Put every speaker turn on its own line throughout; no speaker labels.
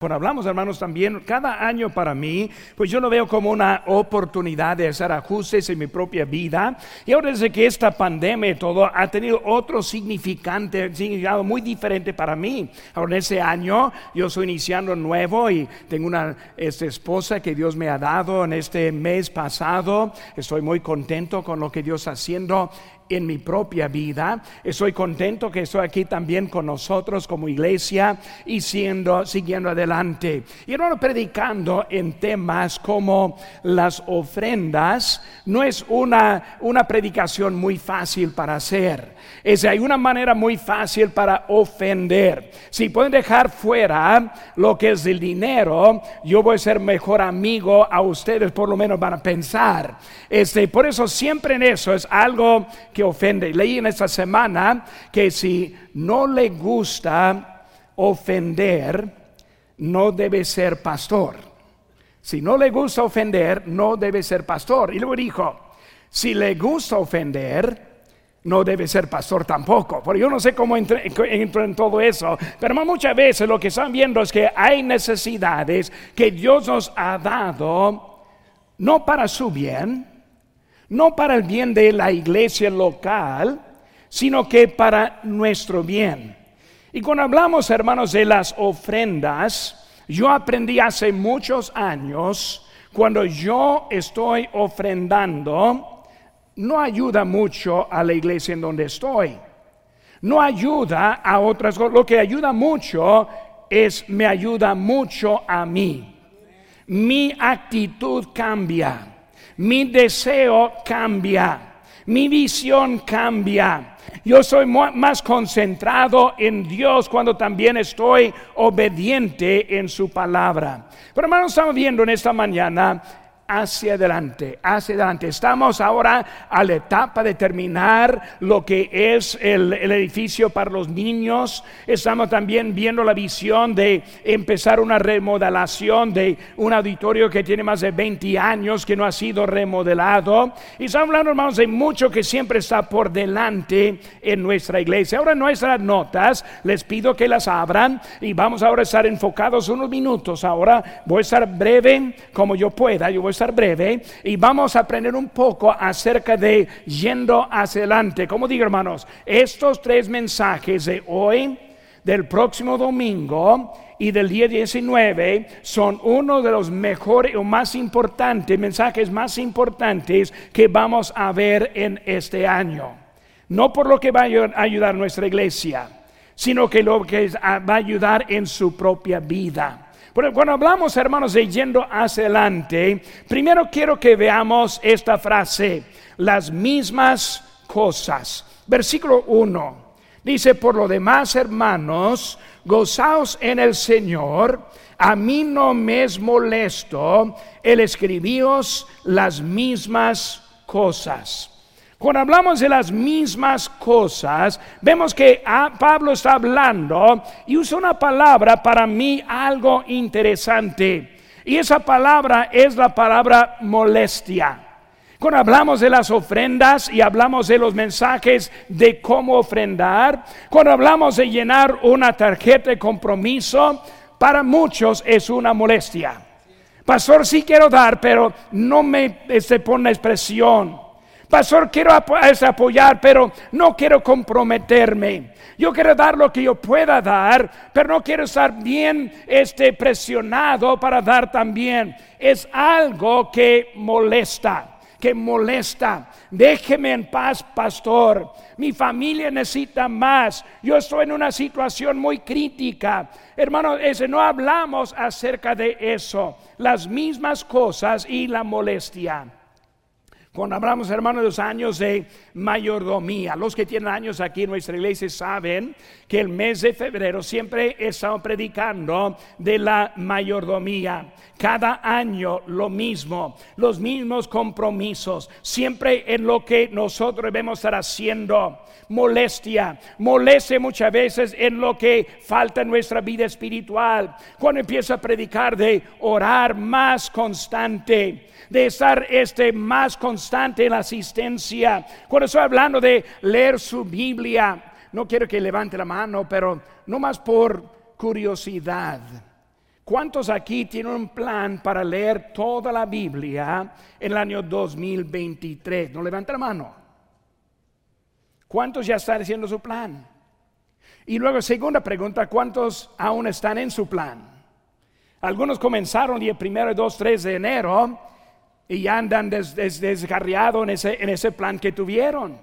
Cuando hablamos, hermanos, también, cada año para mí, pues yo lo veo como una oportunidad de hacer ajustes en mi propia vida. Y ahora desde que esta pandemia y todo ha tenido otro significante, significado muy diferente para mí. Ahora en ese año yo estoy iniciando nuevo y tengo una esta esposa que Dios me ha dado en este mes pasado. Estoy muy contento con lo que Dios está haciendo en mi propia vida. Estoy contento que estoy aquí también con nosotros como iglesia y siendo, siguiendo adelante. Y hermano, predicando en temas como las ofrendas, no es una, una predicación muy fácil para hacer. Es, hay una manera muy fácil para ofender. Si pueden dejar fuera lo que es el dinero, yo voy a ser mejor amigo a ustedes, por lo menos van a pensar. Este, por eso siempre en eso es algo que ofende. Leí en esta semana que si no le gusta ofender, no debe ser pastor. Si no le gusta ofender, no debe ser pastor. Y luego dijo, si le gusta ofender, no debe ser pastor tampoco. Porque yo no sé cómo entro, en todo eso. Pero muchas veces lo que están viendo es que hay necesidades que Dios nos ha dado, no para su bien, no para el bien de la iglesia local, sino que para nuestro bien. Y cuando hablamos, hermanos, de las ofrendas, yo aprendí hace muchos años, cuando yo estoy ofrendando, no ayuda mucho a la iglesia en donde estoy. No ayuda a otras cosas. Lo que ayuda mucho es, me ayuda mucho a mí. Mi actitud cambia. Mi deseo cambia. Mi visión cambia. Yo soy más concentrado en Dios cuando también estoy obediente en su palabra. Pero hermanos, estamos viendo en esta mañana hacia adelante, hacia adelante. Estamos ahora a la etapa de terminar lo que es el, edificio para los niños. Estamos también viendo la visión de empezar una remodelación de un auditorio que tiene más de 20 años que no ha sido remodelado. Y estamos hablando, hermanos, de mucho que siempre está por delante en nuestra iglesia. Ahora nuestras notas, les pido que las abran y vamos ahora a estar enfocados unos minutos. Ahora voy a estar breve como yo pueda. Yo voy a breve y vamos a aprender un poco acerca de yendo hacia adelante. Como digo, hermanos, estos tres mensajes de hoy, del próximo domingo y del día 19 son uno de los mejores o más importantes, mensajes más importantes que vamos a ver en este año. No por lo que va a ayudar nuestra iglesia, sino que lo que va a ayudar en su propia vida. Pero cuando hablamos, hermanos, de yendo hacia adelante, primero quiero que veamos esta frase, las mismas cosas. Versículo 1. Dice, por lo demás, hermanos, gozaos en el Señor. A mí no me es molesto el escribíos las mismas cosas. Cuando hablamos de las mismas cosas, vemos que ah, Pablo está hablando y usa una palabra para mí algo interesante. Y esa palabra es la palabra molestia. Cuando hablamos de las ofrendas y hablamos de los mensajes de cómo ofrendar, cuando hablamos de llenar una tarjeta de compromiso, para muchos es una molestia. Pastor, sí quiero dar, pero no me se este, pone expresión. Pastor, quiero apoyar, pero no quiero comprometerme. Yo quiero dar lo que yo pueda dar, pero no quiero estar bien este, presionado para dar también. Es algo que molesta que molesta. Déjeme en paz, pastor. Mi familia necesita más. Yo estoy en una situación muy crítica. Hermano, ese, no hablamos acerca de eso. Las mismas cosas y la molestia. Cuando hablamos, hermanos, de los años de mayordomía, los que tienen años aquí en nuestra iglesia saben que el mes de febrero siempre he estado predicando de la mayordomía. Cada año lo mismo, los mismos compromisos, siempre en lo que nosotros debemos estar haciendo. Molestia, molestia muchas veces en lo que falta en nuestra vida espiritual. Cuando empiezo a predicar de orar más constante de estar este, más constante en la asistencia. Cuando estoy hablando de leer su Biblia, no quiero que levante la mano, pero no más por curiosidad. ¿Cuántos aquí tienen un plan para leer toda la Biblia en el año 2023? No levanta la mano. ¿Cuántos ya están haciendo su plan? Y luego, segunda pregunta, ¿cuántos aún están en su plan? Algunos comenzaron el primero, 2, 3 de enero y andan desgarriados en, ese, en ese plan que tuvieron.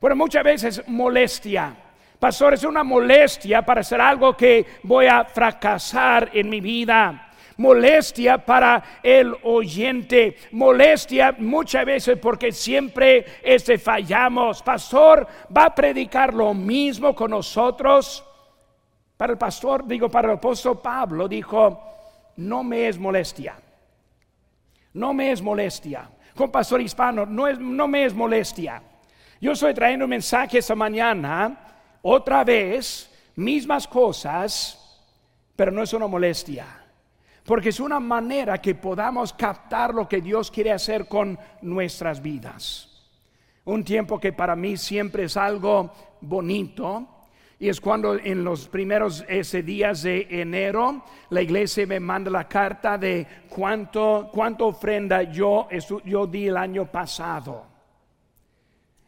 Bueno, muchas veces molestia. Pastor, es una molestia para hacer algo que voy a fracasar en mi vida molestia para el oyente, molestia muchas veces porque siempre este fallamos. Pastor, va a predicar lo mismo con nosotros. Para el pastor, digo, para el apóstol Pablo, dijo, no me es molestia. No me es molestia. Con pastor hispano, no, es, no me es molestia. Yo estoy trayendo un mensaje esta mañana, otra vez, mismas cosas, pero no es una molestia porque es una manera que podamos captar lo que Dios quiere hacer con nuestras vidas. Un tiempo que para mí siempre es algo bonito. Y es cuando en los primeros ese días de enero la iglesia me manda la carta de cuánto, cuánto ofrenda yo, yo di el año pasado.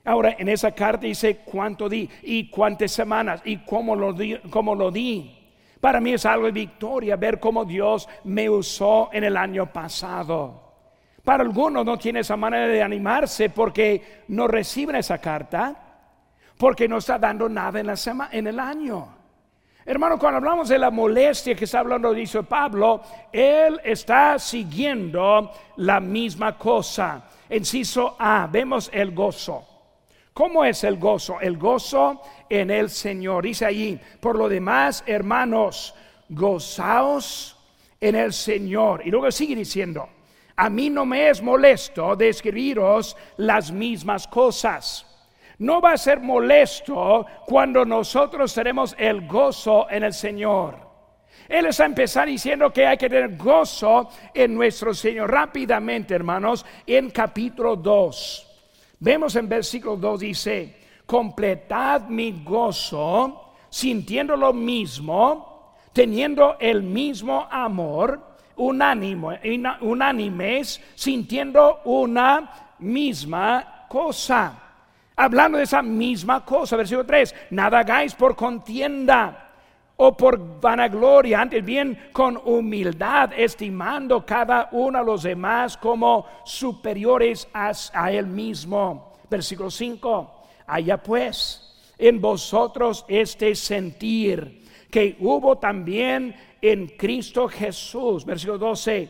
Ahora en esa carta dice cuánto di y cuántas semanas y cómo lo di. Cómo lo di. Para mí es algo de victoria ver cómo Dios me usó en el año pasado. Para algunos no tiene esa manera de animarse porque no reciben esa carta, porque no está dando nada en, la en el año. Hermano, cuando hablamos de la molestia que está hablando, dice Pablo, él está siguiendo la misma cosa. Enciso A, vemos el gozo. ¿Cómo es el gozo? El gozo en el Señor. Dice allí, por lo demás, hermanos, gozaos en el Señor. Y luego sigue diciendo, a mí no me es molesto de escribiros las mismas cosas. No va a ser molesto cuando nosotros tenemos el gozo en el Señor. Él está empezando diciendo que hay que tener gozo en nuestro Señor. Rápidamente, hermanos, en capítulo 2. Vemos en versículo 2 dice, completad mi gozo sintiendo lo mismo, teniendo el mismo amor, unánime, unánimes, sintiendo una misma cosa. Hablando de esa misma cosa, versículo 3, nada hagáis por contienda o por vanagloria, antes bien con humildad, estimando cada uno a los demás como superiores a, él mismo. Versículo 5, allá pues en vosotros este sentir que hubo también en Cristo Jesús. Versículo 12,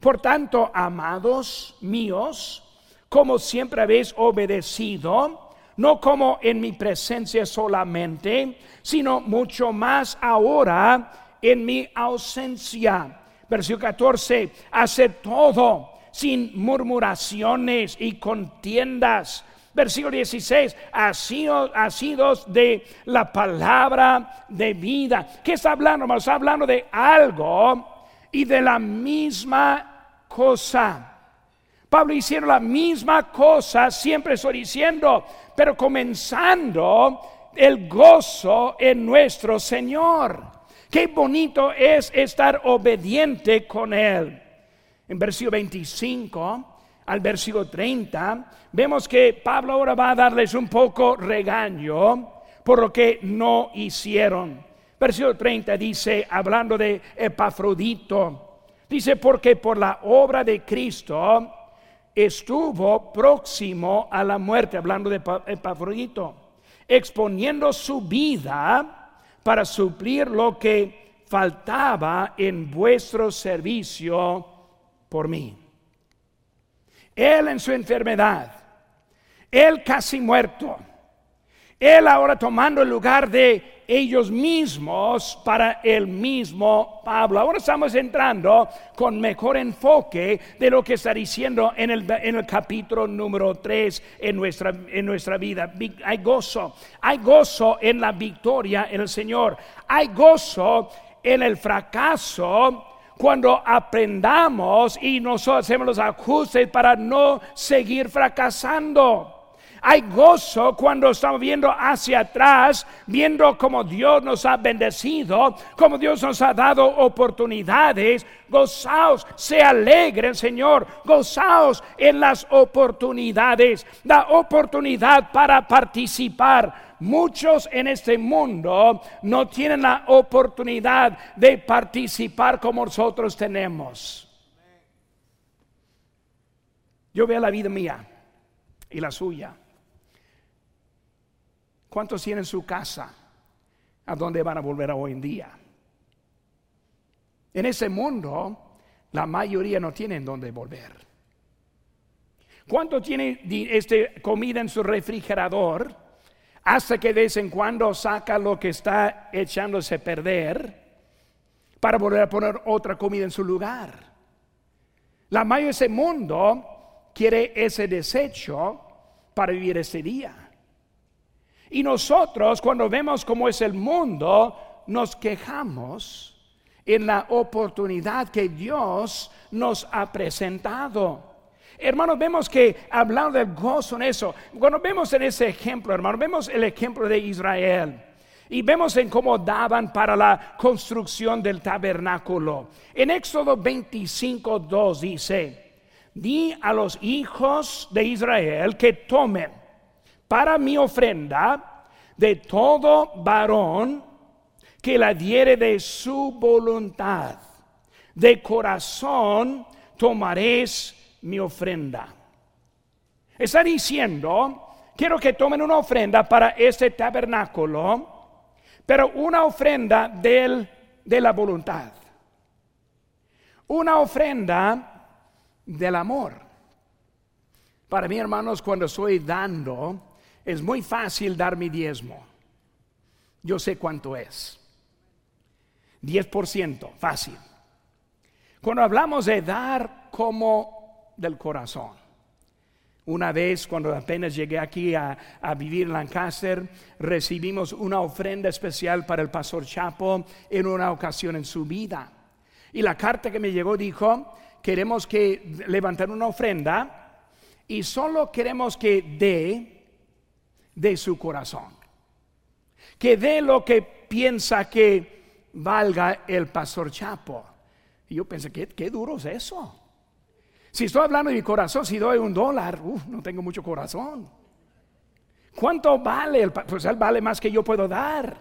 por tanto, amados míos, como siempre habéis obedecido, no como en mi presencia solamente, sino mucho más ahora en mi ausencia. Versículo 14, hace todo sin murmuraciones y contiendas. Versículo 16, asidos de la palabra de vida. ¿Qué está hablando? Está hablando de algo y de la misma cosa. Pablo hicieron la misma cosa, siempre estoy diciendo, pero comenzando el gozo en nuestro Señor. Qué bonito es estar obediente con Él. En versículo 25 al versículo 30, vemos que Pablo ahora va a darles un poco regaño por lo que no hicieron. Versículo 30 dice, hablando de Epafrodito, dice, porque por la obra de Cristo, estuvo próximo a la muerte, hablando de Epafrodito, exponiendo su vida para suplir lo que faltaba en vuestro servicio por mí. Él en su enfermedad, él casi muerto, él ahora tomando el lugar de ellos mismos para el mismo Pablo. Ahora estamos entrando con mejor enfoque de lo que está diciendo en el, en el capítulo número 3 en nuestra, en nuestra vida. Hay gozo, hay gozo en la victoria en el Señor, hay gozo en el fracaso cuando aprendamos y nosotros hacemos los ajustes para no seguir fracasando. Hay gozo cuando estamos viendo hacia atrás, viendo cómo Dios nos ha bendecido, cómo Dios nos ha dado oportunidades. Gozaos, se alegren, Señor. Gozaos en las oportunidades. La oportunidad para participar. Muchos en este mundo no tienen la oportunidad de participar como nosotros tenemos. Yo veo la vida mía y la suya. ¿Cuántos tienen su casa? ¿A dónde van a volver hoy en día? En ese mundo, la mayoría no tienen dónde volver. ¿Cuánto tiene este, comida en su refrigerador? Hasta que de vez en cuando saca lo que está echándose a perder para volver a poner otra comida en su lugar. La mayoría de ese mundo quiere ese desecho para vivir ese día. Y nosotros cuando vemos cómo es el mundo, nos quejamos en la oportunidad que Dios nos ha presentado. Hermanos, vemos que hablando del gozo en eso, cuando vemos en ese ejemplo, hermano, vemos el ejemplo de Israel. Y vemos en cómo daban para la construcción del tabernáculo. En Éxodo 25, 2 dice, di a los hijos de Israel que tomen para mi ofrenda de todo varón que la diere de su voluntad. De corazón tomaréis mi ofrenda. Está diciendo, quiero que tomen una ofrenda para este tabernáculo, pero una ofrenda del, de la voluntad. Una ofrenda del amor. Para mí, hermanos, cuando estoy dando, es muy fácil dar mi diezmo. Yo sé cuánto es. 10%, fácil. Cuando hablamos de dar como del corazón. Una vez, cuando apenas llegué aquí a, vivir en Lancaster, recibimos una ofrenda especial para el pastor Chapo en una ocasión en su vida. Y la carta que me llegó dijo, queremos que levantar una ofrenda y solo queremos que dé de su corazón. Que dé lo que piensa que valga el pastor Chapo. Y yo pensé, ¿qué, qué duro es eso? Si estoy hablando de mi corazón, si doy un dólar, no tengo mucho corazón. ¿Cuánto vale? El, pues él vale más que yo puedo dar.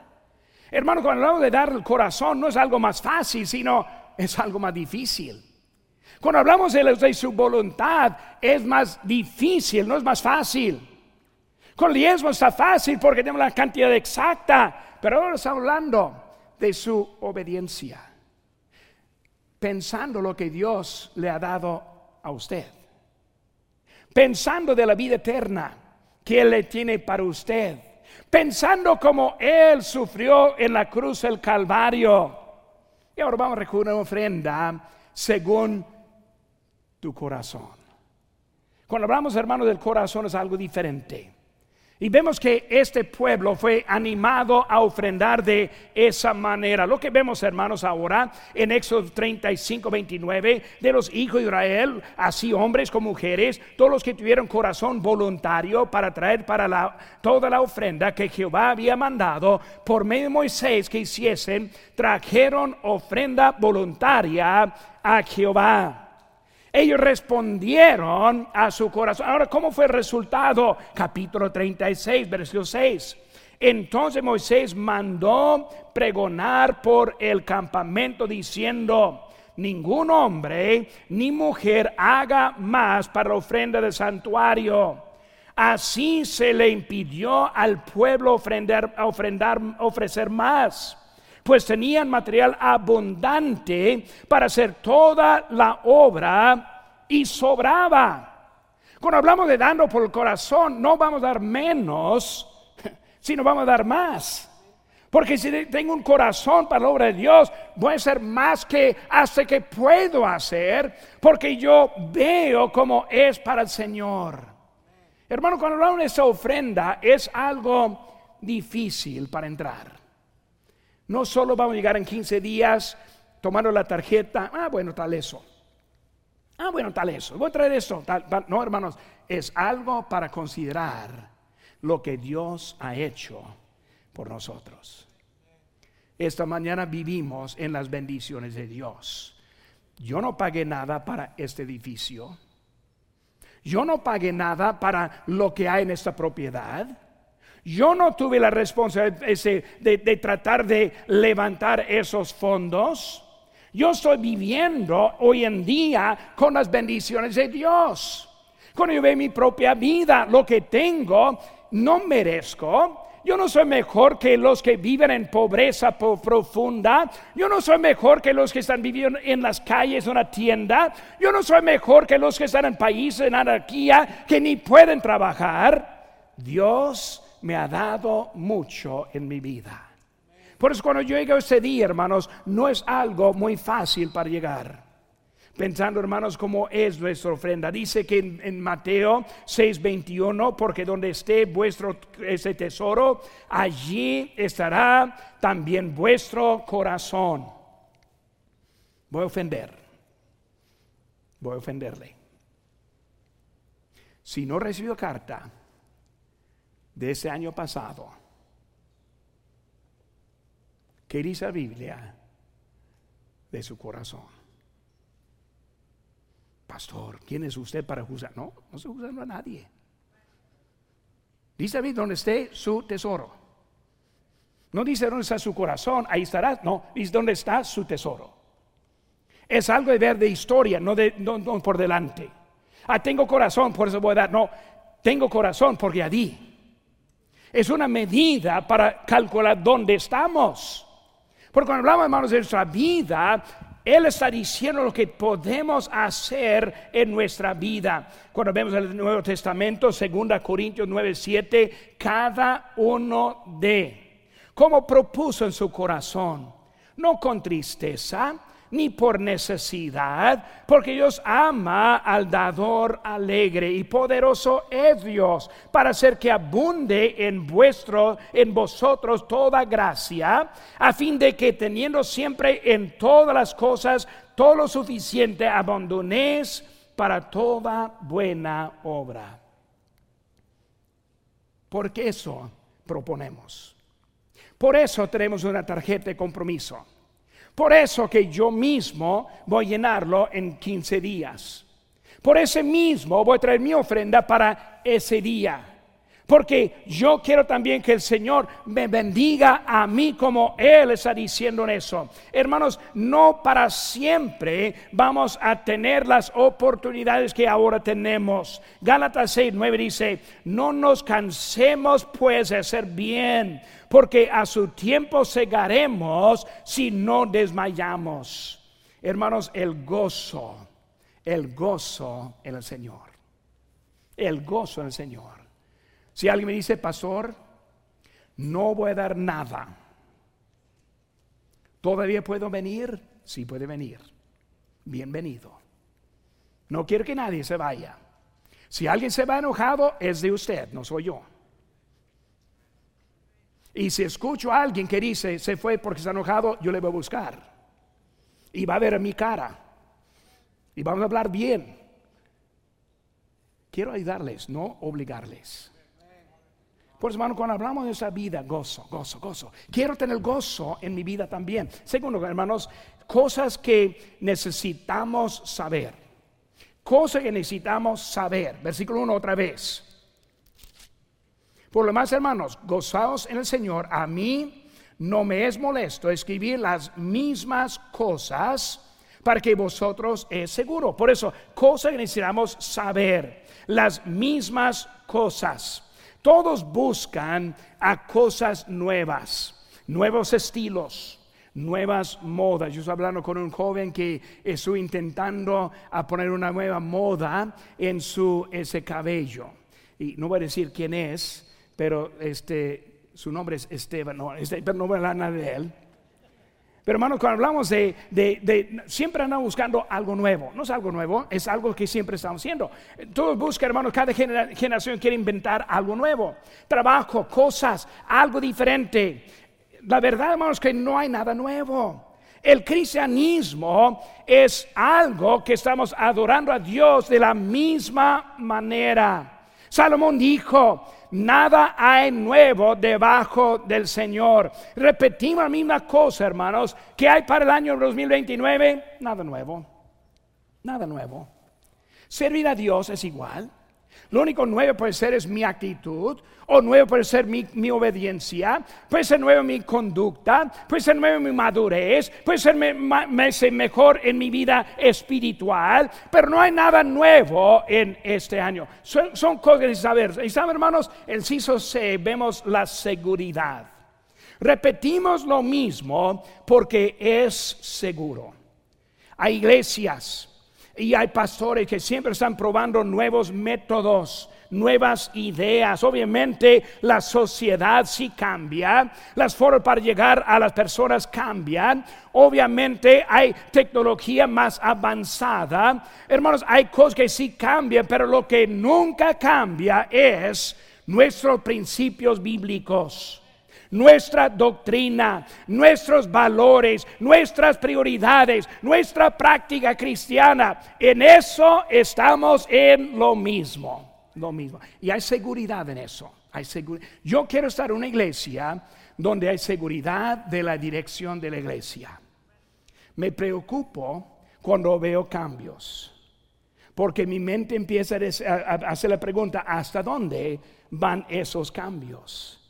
Hermano, cuando hablamos de dar el corazón, no es algo más fácil, sino es algo más difícil. Cuando hablamos de, su voluntad, es más difícil, no es más fácil. Con el diezmo está fácil porque tenemos la cantidad exacta, pero ahora está hablando de su obediencia, pensando lo que Dios le ha dado a usted, pensando de la vida eterna que Él le tiene para usted, pensando como Él sufrió en la cruz del Calvario. Y ahora vamos a recoger una ofrenda según tu corazón. Cuando hablamos, hermanos, del corazón es algo diferente. Y vemos que este pueblo fue animado a ofrendar de esa manera. Lo que vemos, hermanos, ahora en Éxodo 35, 29, de los hijos de Israel, así hombres como mujeres, todos los que tuvieron corazón voluntario para traer para la, toda la ofrenda que Jehová había mandado por medio de Moisés que hiciesen, trajeron ofrenda voluntaria a Jehová. Ellos respondieron a su corazón. Ahora, ¿cómo fue el resultado? Capítulo 36, versículo 6. Entonces Moisés mandó pregonar por el campamento diciendo, ningún hombre ni mujer haga más para la ofrenda del santuario. Así se le impidió al pueblo ofrendar, ofrendar, ofrecer más pues tenían material abundante para hacer toda la obra y sobraba. Cuando hablamos de dando por el corazón, no vamos a dar menos, sino vamos a dar más. Porque si tengo un corazón para la obra de Dios, voy a hacer más que hace que puedo hacer, porque yo veo cómo es para el Señor. Hermano, cuando hablamos de esa ofrenda, es algo difícil para entrar. No solo vamos a llegar en 15 días tomando la tarjeta, ah, bueno, tal eso. Ah, bueno, tal eso. Voy a traer eso. no, hermanos, es algo para considerar lo que Dios ha hecho por nosotros. Esta mañana vivimos en las bendiciones de Dios. Yo no pagué nada para este edificio. Yo no pagué nada para lo que hay en esta propiedad. Yo no tuve la responsabilidad de, de, tratar de levantar esos fondos. Yo estoy viviendo hoy en día con las bendiciones de Dios. Cuando yo veo mi propia vida, lo que tengo, no merezco. Yo no soy mejor que los que viven en pobreza profunda. Yo no soy mejor que los que están viviendo en las calles, en una tienda. Yo no soy mejor que los que están en países en anarquía que ni pueden trabajar. Dios me ha dado mucho en mi vida. Por eso cuando yo llego a ese día, hermanos, no es algo muy fácil para llegar pensando hermanos cómo es nuestra ofrenda. Dice que en, Mateo 6:21, porque donde esté vuestro ese tesoro, allí estará también vuestro corazón. Voy a ofender, voy a ofenderle. Si no recibió carta de ese año pasado, ¿qué dice la Biblia de su corazón? Pastor, ¿quién es usted para juzgar? No, no se juzga a nadie. Dice David, donde esté su tesoro. No dice dónde está su corazón, ahí estará. No, dice dónde está su tesoro. Es algo de ver de historia, no, de, por delante. Ah, tengo corazón, por eso voy a dar. No, tengo corazón porque ya di. Es una medida para calcular dónde estamos. Porque cuando hablamos, hermanos, de nuestra vida, él está diciendo lo que podemos hacer en nuestra vida. Cuando vemos el Nuevo Testamento, 2 Corintios 9, 7, cada uno de, como propuso en su corazón, no con tristeza, ni por necesidad, porque Dios ama al dador alegre y poderoso es Dios para hacer que abunde en vuestro en vosotros toda gracia, a fin de que teniendo siempre en todas las cosas todo lo suficiente abandonéis para toda buena obra. Porque eso proponemos. Por eso tenemos una tarjeta de compromiso. Por eso que yo mismo voy a llenarlo en 15 días. Por ese mismo voy a traer mi ofrenda para ese día. Porque yo quiero también que el Señor me bendiga a mí como Él está diciendo en eso. Hermanos, no para siempre vamos a tener las oportunidades que ahora tenemos. Gálatas 6, 9 dice, no nos cansemos pues de hacer bien, porque a su tiempo segaremos si no desmayamos. Hermanos, el gozo, el gozo en el Señor. El gozo en el Señor. Si alguien me dice, pastor, no voy a dar nada, ¿todavía puedo venir? Sí puede venir. Bienvenido. No quiero que nadie se vaya. Si alguien se va enojado, es de usted, no soy yo. Y si escucho a alguien que dice, se fue porque está enojado, yo le voy a buscar. Y va a ver mi cara. Y vamos a hablar bien. Quiero ayudarles, no obligarles. Por eso, hermano, cuando hablamos de esa vida, gozo, gozo, gozo. Quiero tener gozo en mi vida también. Segundo, hermanos, cosas que necesitamos saber. Cosas que necesitamos saber. Versículo 1 otra vez. Por lo más, hermanos, gozaos en el Señor. A mí no me es molesto escribir las mismas cosas para que vosotros es seguro. Por eso, cosas que necesitamos saber, las mismas cosas. Todos buscan a cosas nuevas, nuevos estilos, nuevas modas. Yo estoy hablando con un joven que estoy intentando a poner una nueva moda en su ese cabello. Y no voy a decir quién es, pero este, su nombre es Esteban, no, este, pero no voy a hablar de él. Pero hermanos, cuando hablamos de, de, siempre andamos buscando algo nuevo, no es algo nuevo, es algo que siempre estamos haciendo. Todos buscan, hermanos, cada generación quiere inventar algo nuevo, trabajo, cosas, algo diferente. La verdad, hermanos, que no hay nada nuevo. El cristianismo es algo que estamos adorando a Dios de la misma manera. Salomón dijo, nada hay nuevo debajo del Señor. Repetimos la misma cosa, hermanos, que hay para el año 2029, nada nuevo, nada nuevo. Servir a Dios es igual. Lo único nuevo puede ser es mi actitud, o nuevo puede ser mi, obediencia, puede ser nuevo mi conducta, puede ser nuevo mi madurez, puede ser me, mejor en mi vida espiritual, pero no hay nada nuevo en este año. Son, cosas que saber. Y saben, hermanos, el CISO C vemos la seguridad. Repetimos lo mismo porque es seguro. Hay iglesias y hay pastores que siempre están probando nuevos métodos, nuevas ideas. Obviamente la sociedad sí cambia, las formas para llegar a las personas cambian. Obviamente hay tecnología más avanzada. Hermanos, hay cosas que sí cambian, pero lo que nunca cambia es nuestros principios bíblicos nuestra doctrina, nuestros valores, nuestras prioridades, nuestra práctica cristiana. En eso estamos en lo mismo, lo mismo. Y hay seguridad en eso. Hay Yo quiero estar en una iglesia donde hay seguridad de la dirección de la iglesia. Me preocupo cuando veo cambios. Porque mi mente empieza a hacer la pregunta, ¿hasta dónde van esos cambios?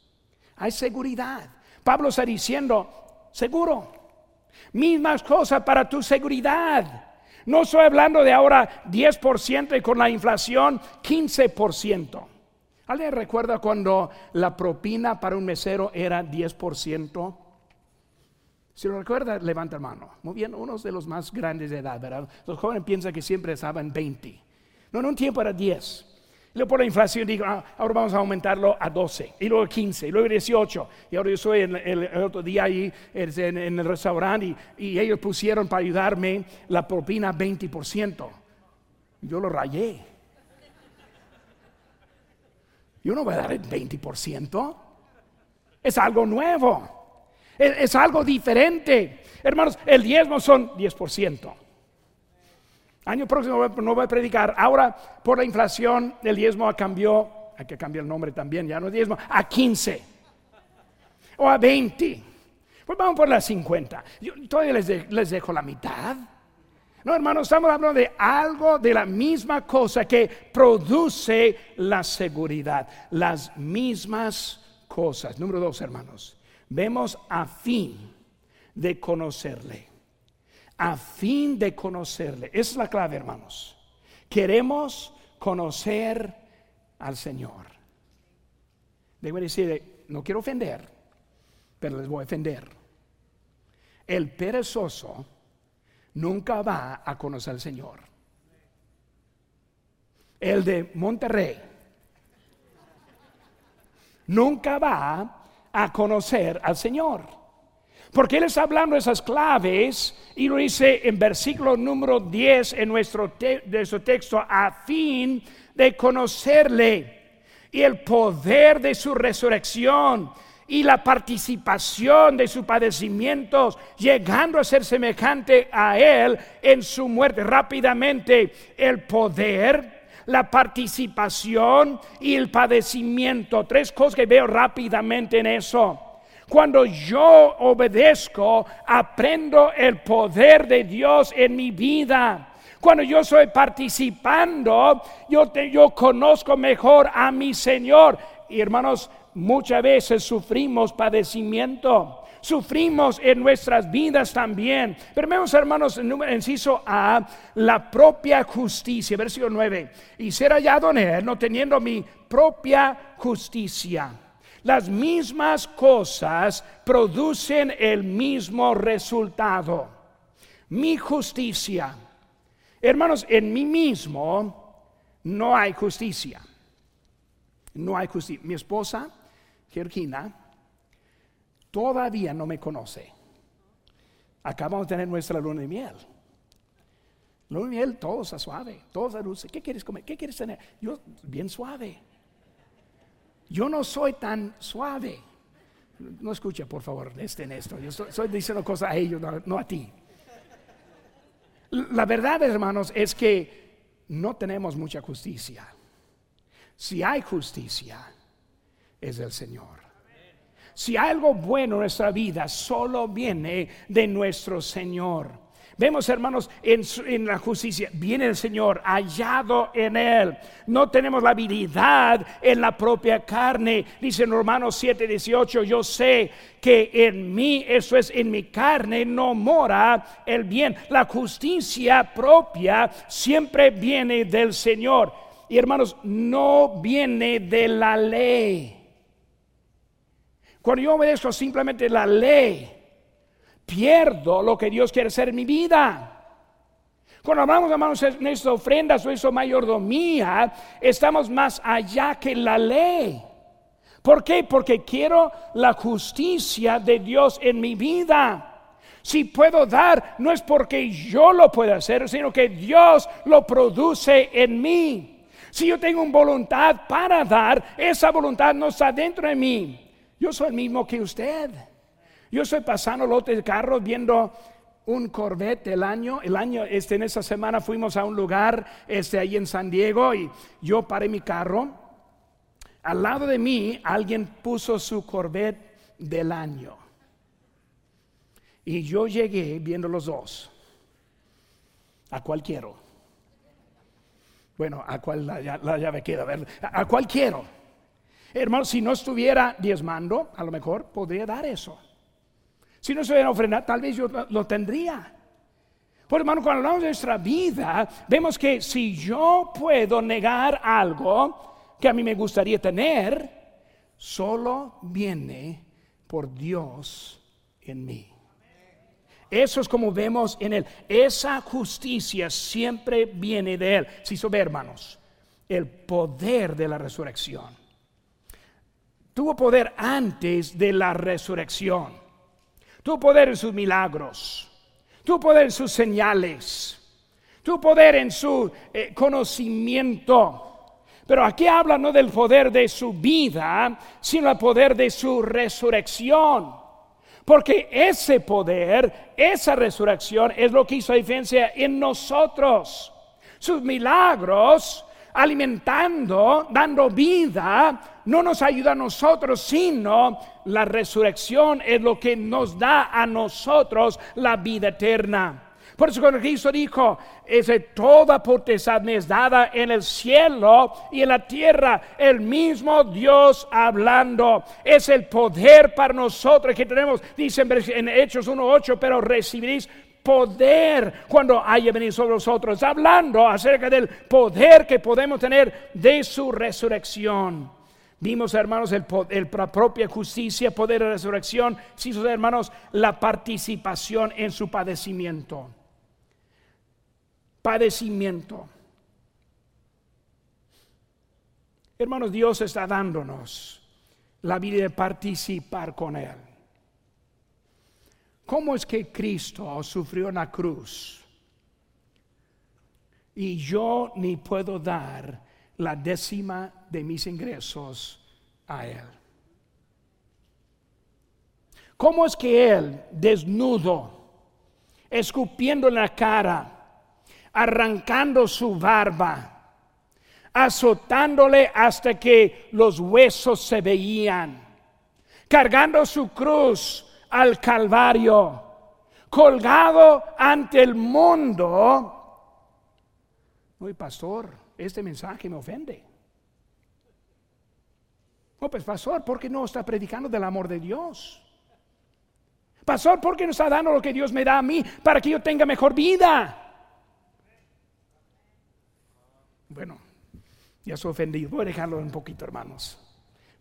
Hay seguridad. Pablo está diciendo, seguro, mismas cosas para tu seguridad. No estoy hablando de ahora 10% y con la inflación 15%. ¿Alguien recuerda cuando la propina para un mesero era 10%? Si lo recuerda, levanta la mano. Muy bien, unos de los más grandes de edad, ¿verdad? Los jóvenes piensan que siempre estaban 20. No, en un tiempo era 10. Luego por la inflación digo, ah, ahora vamos a aumentarlo a 12, y luego 15, y luego 18. Y ahora yo estoy el, otro día ahí en, el restaurante y, ellos pusieron para ayudarme la propina 20%. Yo lo rayé. Yo no voy a dar el 20%. Es algo nuevo. Es, es algo diferente. Hermanos, el diezmo son 10%. Año próximo no voy a predicar. Ahora, por la inflación, el diezmo cambió, hay que cambiar el nombre también, ya no es diezmo, a 15 o a 20. Pues vamos por las 50. Yo todavía les, les dejo la mitad. No, hermanos, estamos hablando de algo de la misma cosa que produce la seguridad. Las mismas cosas. Número dos, hermanos. Vemos a fin de conocerle a fin de conocerle. Esa es la clave, hermanos. Queremos conocer al Señor. Debo decir, no quiero ofender, pero les voy a ofender. El perezoso nunca va a conocer al Señor. El de Monterrey nunca va a conocer al Señor. Porque Él está hablando de esas claves y lo dice en versículo número 10 en nuestro, texto, a fin de conocerle y el poder de su resurrección y la participación de sus padecimientos, llegando a ser semejante a Él en su muerte. Rápidamente, el poder, la participación y el padecimiento. Tres cosas que veo rápidamente en eso. Cuando yo obedezco, aprendo el poder de Dios en mi vida. Cuando yo estoy participando, yo, yo conozco mejor a mi Señor. Y hermanos, muchas veces sufrimos padecimiento sufrimos en nuestras vidas también. Pero vemos, hermanos, en inciso A, la propia justicia, versículo 9. Y ser hallado en él, no teniendo mi propia justicia. Las mismas cosas producen el mismo resultado. Mi justicia. Hermanos, en mí mismo no hay justicia. No hay justicia. Mi esposa, Georgina, todavía no me conoce. Acabamos de tener nuestra luna de miel. Luna de miel, todo está suave, todo está dulce. ¿Qué quieres comer? ¿Qué quieres tener? Yo, bien suave. Yo no soy tan suave. No escucha, por favor, este en esto. Yo estoy, diciendo cosas a ellos, no, a ti. La verdad, hermanos, es que no tenemos mucha justicia. Si hay justicia, es del Señor. Si algo bueno en nuestra vida, solo viene de nuestro Señor. Vemos, hermanos, en, la justicia, viene el Señor, hallado en Él. No tenemos la habilidad en la propia carne. Dice en Romanos 7, 18, yo sé que en mí, eso es, en mi carne, no mora el bien. La justicia propia siempre viene del Señor. Y hermanos, no viene de la ley. Cuando yo obedezco simplemente la ley, pierdo lo que Dios quiere hacer en mi vida. Cuando hablamos, hermanos, en esta ofrenda o esta mayordomía, estamos más allá que la ley. ¿Por qué? Porque quiero la justicia de Dios en mi vida. Si puedo dar, no es porque yo lo pueda hacer, sino que Dios lo produce en mí. Si yo tengo una voluntad para dar, esa voluntad no está dentro de mí. Yo soy el mismo que usted. Yo estoy pasando lotes de carros viendo un Corvette el año, el año, este, en esa semana fuimos a un lugar, este, ahí en San Diego y yo paré mi carro. Al lado de mí alguien puso su Corvette del año. Y yo llegué viendo los dos. ¿A cuál quiero? Bueno, ¿a cuál la, llave queda? ¿A, ¿A cuál quiero? Hermano, si no estuviera diezmando, a lo mejor podría dar eso. Si no se hubiera ofrendar, tal vez yo lo tendría. Por hermano, cuando hablamos de nuestra vida, vemos que si yo puedo negar algo que a mí me gustaría tener, solo viene por Dios en mí. Eso es como vemos en Él. Esa justicia siempre viene de Él. Si se ve, hermanos, el poder de la resurrección. Tuvo poder antes de la resurrección tu poder en sus milagros, tu poder en sus señales, tu poder en su eh, conocimiento. Pero aquí habla no del poder de su vida, sino el poder de su resurrección. Porque ese poder, esa resurrección es lo que hizo diferencia en nosotros. Sus milagros alimentando, dando vida, no nos ayuda a nosotros, sino la resurrección es lo que nos da a nosotros la vida eterna. Por eso cuando Cristo dijo, es toda potestad me es dada en el cielo y en la tierra, el mismo Dios hablando, es el poder para nosotros que tenemos, dice en Hechos 1.8, pero recibiréis poder cuando haya venido sobre nosotros. hablando acerca del poder que podemos tener de su resurrección. Vimos, hermanos, el, la propia justicia, poder de resurrección. Sí, hermanos, la participación en su padecimiento. Padecimiento. Hermanos, Dios está dándonos la vida de participar con Él. ¿Cómo es que Cristo sufrió en la cruz? Y yo ni puedo dar la décima de mis ingresos a Él. ¿Cómo es que Él, desnudo, escupiendo en la cara, arrancando su barba, azotándole hasta que los huesos se veían, cargando su cruz, al Calvario, colgado ante el mundo. Oye, pastor, este mensaje me ofende. No, pues pastor, ¿por qué no está predicando del amor de Dios? Pastor, ¿por qué no está dando lo que Dios me da a mí para que yo tenga mejor vida? Bueno, ya soy ofendido. Voy a dejarlo un poquito, hermanos.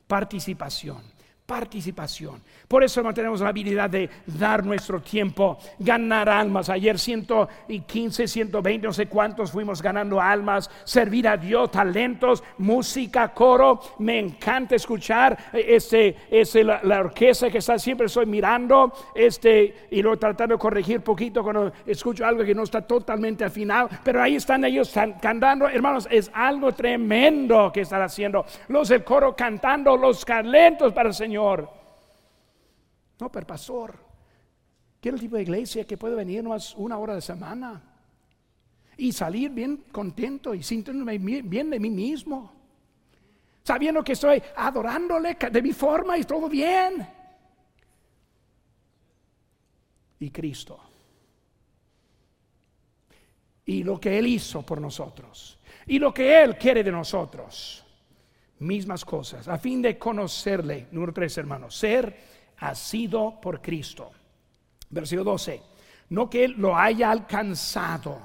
Participación participación. Por eso tenemos la habilidad de dar nuestro tiempo, ganar almas. Ayer 115, 120, no sé cuántos fuimos ganando almas, servir a Dios, talentos, música, coro. Me encanta escuchar este, este la, orquesta que está siempre estoy mirando, este, y luego tratando de corregir poquito cuando escucho algo que no está totalmente afinado, pero ahí están ellos cantando, hermanos, es algo tremendo que están haciendo. Los del coro cantando los talentos para el Señor. No, pero pastor, quiero el tipo de iglesia que puede venir más una hora de semana y salir bien contento y sintiéndome bien de mí mismo. sabiendo que estoy adorándole de mi forma y todo bien. Y Cristo. Y lo que Él hizo por nosotros. Y lo que Él quiere de nosotros. Mismas cosas. A fin de conocerle. Número tres, hermanos. Ser ha sido por Cristo. Versículo 12. No que lo haya alcanzado,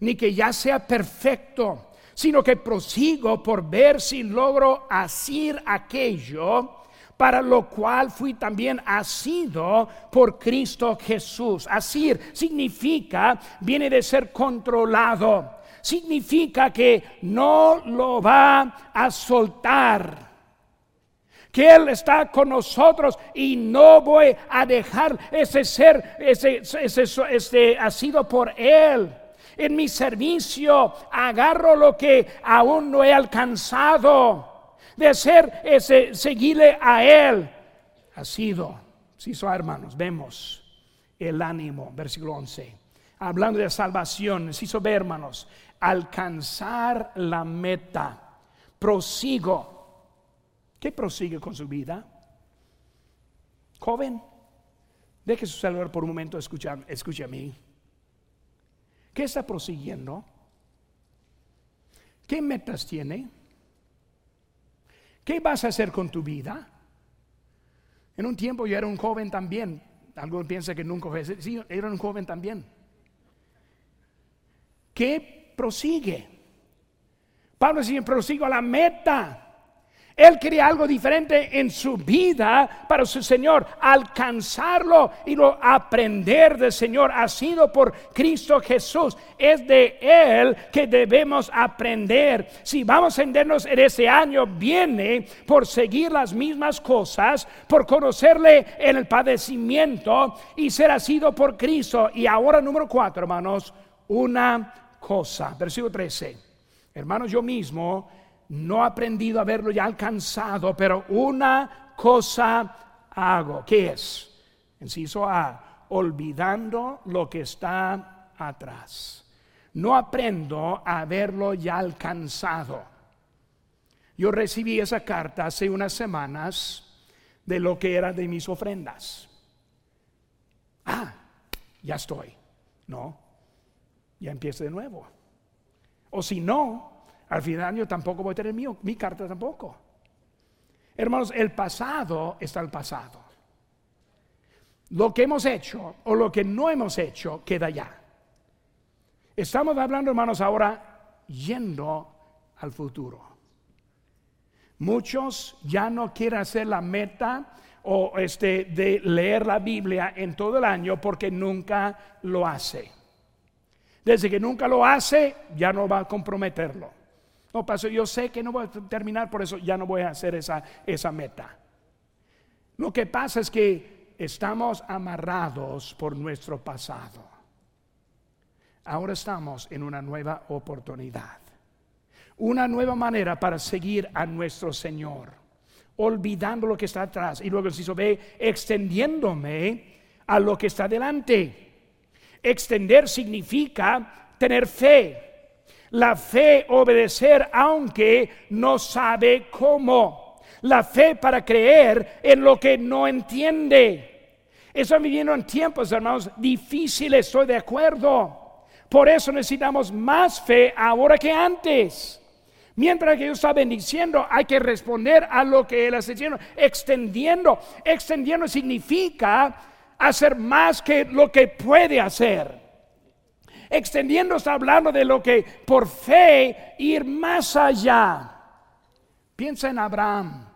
ni que ya sea perfecto sino que prosigo por ver si logro asir aquello para lo cual fui también asido por Cristo Jesús. Asir significa, viene de ser controlado, significa que no lo va a soltar que Él está con nosotros y no voy a dejar ese ser, ese, ese, ese, ha sido por Él en mi servicio, agarro lo que aún no he alcanzado, de ser ese, seguirle a Él. Ha sido, si son hermanos, vemos el ánimo, versículo 11. Hablando de salvación, si ve, hermanos, alcanzar la meta. Prosigo. ¿Qué prosigue con su vida? Joven, deje su celular por un momento, escucha, escucha a mí. ¿Qué está prosiguiendo? ¿Qué metas tiene? ¿Qué vas a hacer con tu vida? En un tiempo yo era un joven también. Algunos piensan que nunca fue. Sí, era un joven también. ¿Qué prosigue? Pablo dice, prosigo a la meta. Él quería algo diferente en su vida para su Señor, alcanzarlo y lo aprender del Señor. Ha sido por Cristo Jesús. Es de Él que debemos aprender. Si vamos a entendernos en ese año, viene por seguir las mismas cosas, por conocerle en el padecimiento y ser sido por Cristo. Y ahora, número cuatro, hermanos, una cosa. Versículo 13. Hermanos, yo mismo no he aprendido a verlo ya alcanzado, pero una cosa hago. ¿Qué es? Inciso A, olvidando lo que está atrás. No aprendo a verlo ya alcanzado. Yo recibí esa carta hace unas semanas de lo que era de mis ofrendas. Ah, ya estoy. No, ya empiezo de nuevo. O si no, al final yo tampoco voy a tener mío, mi carta tampoco. Hermanos, el pasado está el pasado. Lo que hemos hecho o lo que no hemos hecho queda ya. Estamos hablando, hermanos, ahora yendo al futuro. Muchos ya no quieren hacer la meta o este de leer la Biblia en todo el año porque nunca lo hace. Desde que nunca lo hace, ya no va a comprometerlo. No, pastor, yo sé que no voy a terminar, por eso ya no voy a hacer esa, esa meta. Lo que pasa es que estamos amarrados por nuestro pasado. Ahora estamos en una nueva oportunidad. Una nueva manera para seguir a nuestro Señor. Olvidando lo que está atrás. Y luego el se ve extendiéndome a lo que está delante. Extender significa tener fe la fe obedecer aunque no sabe cómo. La fe para creer en lo que no entiende. Estamos viviendo en tiempos, hermanos, difíciles, estoy de acuerdo. Por eso necesitamos más fe ahora que antes. Mientras que Dios está bendiciendo, hay que responder a lo que Él está diciendo, extendiendo. Extendiendo significa hacer más que lo que puede hacer. Extendiendo está hablando de lo que por fe ir más allá. Piensa en Abraham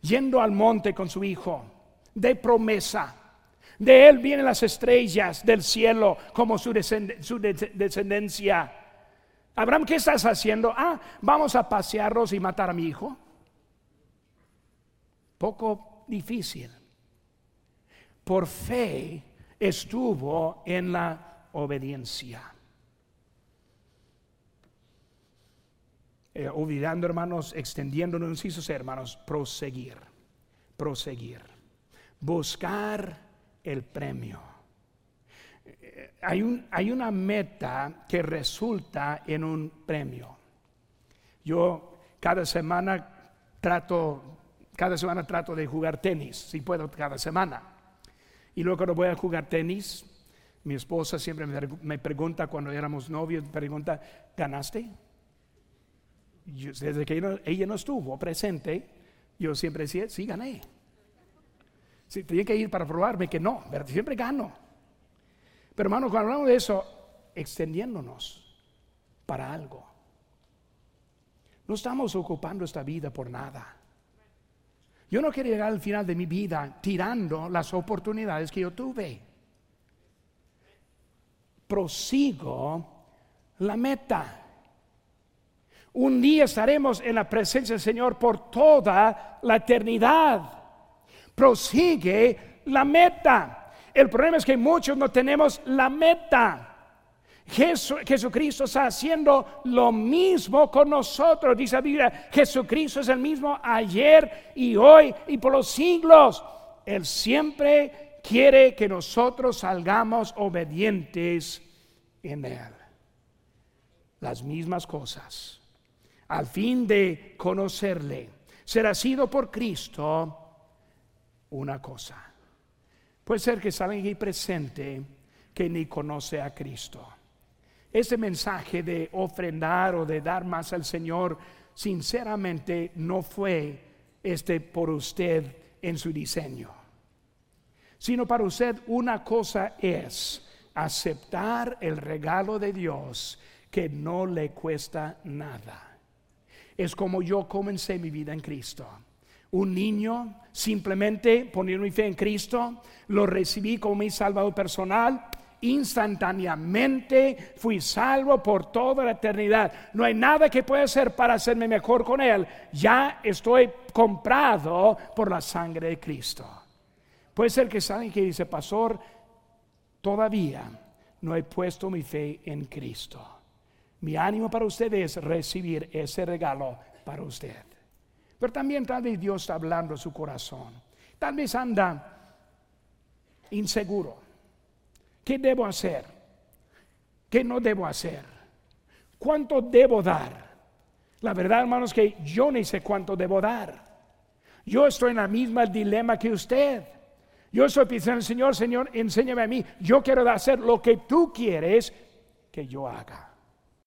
yendo al monte con su hijo de promesa. De él vienen las estrellas del cielo como su, descendencia. Abraham, ¿qué estás haciendo? Ah, vamos a pasearlos y matar a mi hijo. Poco difícil. Por fe estuvo en la obediencia. Eh, olvidando, hermanos, extendiéndonos, hermanos, proseguir, proseguir, buscar el premio. Eh, hay, hay una meta que resulta en un premio. Yo cada semana trato, cada semana trato de jugar tenis, si puedo, cada semana. Y luego cuando voy a jugar tenis, mi esposa siempre me pregunta, cuando éramos novios, pregunta, ¿ganaste? desde que ella no estuvo presente, yo siempre decía, sí, gané. Sí, tenía que ir para probarme que no, pero siempre gano. Pero hermano, cuando hablamos de eso, extendiéndonos para algo. No estamos ocupando esta vida por nada. Yo no quiero llegar al final de mi vida tirando las oportunidades que yo tuve. Prosigo la meta. Un día estaremos en la presencia del Señor por toda la eternidad. Prosigue la meta. El problema es que muchos no tenemos la meta. Jesucristo está haciendo lo mismo con nosotros. Dice la Biblia, Jesucristo es el mismo ayer y hoy y por los siglos. Él siempre quiere que nosotros salgamos obedientes en Él. Las mismas cosas al fin de conocerle, será sido por Cristo una cosa. Puede ser que salga aquí presente que ni conoce a Cristo. Ese mensaje de ofrendar o de dar más al Señor, sinceramente no fue este por usted en su diseño. Sino para usted una cosa es aceptar el regalo de Dios que no le cuesta nada es como yo comencé mi vida en Cristo. Un niño, simplemente poniendo mi fe en Cristo, lo recibí como mi salvador personal. Instantáneamente fui salvo por toda la eternidad. No hay nada que pueda hacer para hacerme mejor con Él. Ya estoy comprado por la sangre de Cristo. Puede ser que saben que dice, pastor, todavía no he puesto mi fe en Cristo. Mi ánimo para usted es recibir ese regalo para usted. Pero también tal vez Dios está hablando a su corazón. Tal vez anda inseguro. ¿Qué debo hacer? ¿Qué no debo hacer? ¿Cuánto debo dar? La verdad, hermanos, que yo ni sé cuánto debo dar. Yo estoy en la misma dilema que usted. Yo estoy pensando, Señor, Señor, enséñame a mí. Yo quiero hacer lo que tú quieres que yo haga.